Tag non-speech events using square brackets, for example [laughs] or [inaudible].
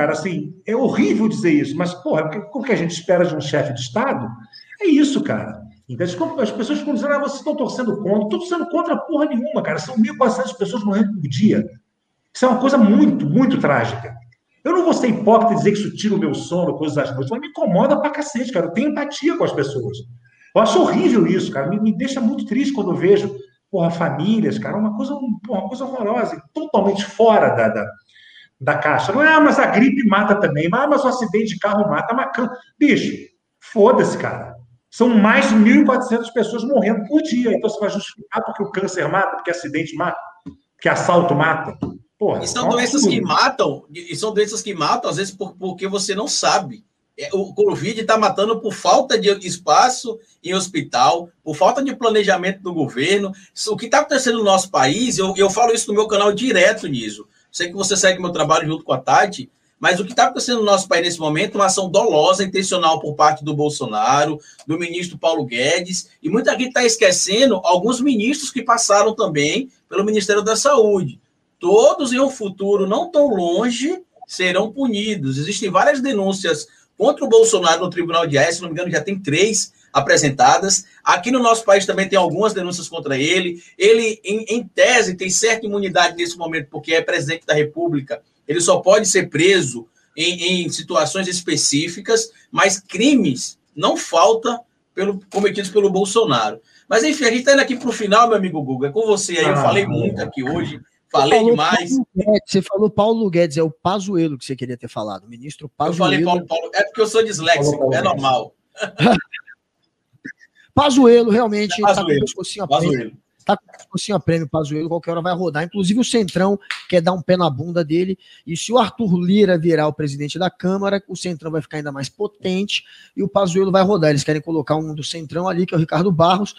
cara, assim, é horrível dizer isso, mas, porra, o que a gente espera de um chefe de Estado é isso, cara. Então, as pessoas ficam dizendo, ah, vocês estão torcendo contra. Estou torcendo contra porra nenhuma, cara. São 1.400 pessoas morrendo por dia. Isso é uma coisa muito, muito trágica. Eu não vou ser hipócrita e dizer que isso tira o meu sono, coisas das noites, mas me incomoda pra cacete, cara. Eu tenho empatia com as pessoas. Eu acho horrível isso, cara. Me, me deixa muito triste quando eu vejo, porra, famílias, cara, uma coisa, uma coisa horrorosa, totalmente fora da, da, da caixa. Não é, ah, mas a gripe mata também. Ah, mas o acidente de carro mata. Mas, bicho, foda-se, cara. São mais de 1.400 pessoas morrendo por dia. Então você vai justificar porque o câncer mata, porque acidente mata, porque assalto mata. Porra, e são doenças que matam, e são doenças que matam, às vezes, por, porque você não sabe. É, o Covid está matando por falta de espaço em hospital, por falta de planejamento do governo. O que está acontecendo no nosso país, eu, eu falo isso no meu canal direto, Niso. Sei que você segue meu trabalho junto com a Tati, mas o que está acontecendo no nosso país nesse momento é uma ação dolosa, intencional por parte do Bolsonaro, do ministro Paulo Guedes, e muita gente está esquecendo alguns ministros que passaram também pelo Ministério da Saúde. Todos em um futuro não tão longe serão punidos. Existem várias denúncias contra o Bolsonaro no Tribunal de Haia, se não me engano, já tem três apresentadas. Aqui no nosso país também tem algumas denúncias contra ele. Ele, em, em tese, tem certa imunidade nesse momento, porque é presidente da República ele só pode ser preso em, em situações específicas, mas crimes não falta pelo, cometidos pelo Bolsonaro. Mas enfim, a gente está indo aqui para o final, meu amigo Guga. É com você aí. Eu ah, falei muito aqui hoje, falei demais. Guedes, você falou Paulo Guedes, é o Pazuelo que você queria ter falado, ministro Pazuelo. Eu falei Paulo, Paulo é porque eu sou disléxico, é normal. [laughs] Pazuelo, realmente, tá Pazuelo. Tá Pazuelo. Tá com assim, a prêmio qualquer hora vai rodar. Inclusive o Centrão quer dar um pé na bunda dele. E se o Arthur Lira virar o presidente da Câmara, o Centrão vai ficar ainda mais potente e o Pazuello vai rodar. Eles querem colocar um do Centrão ali, que é o Ricardo Barros.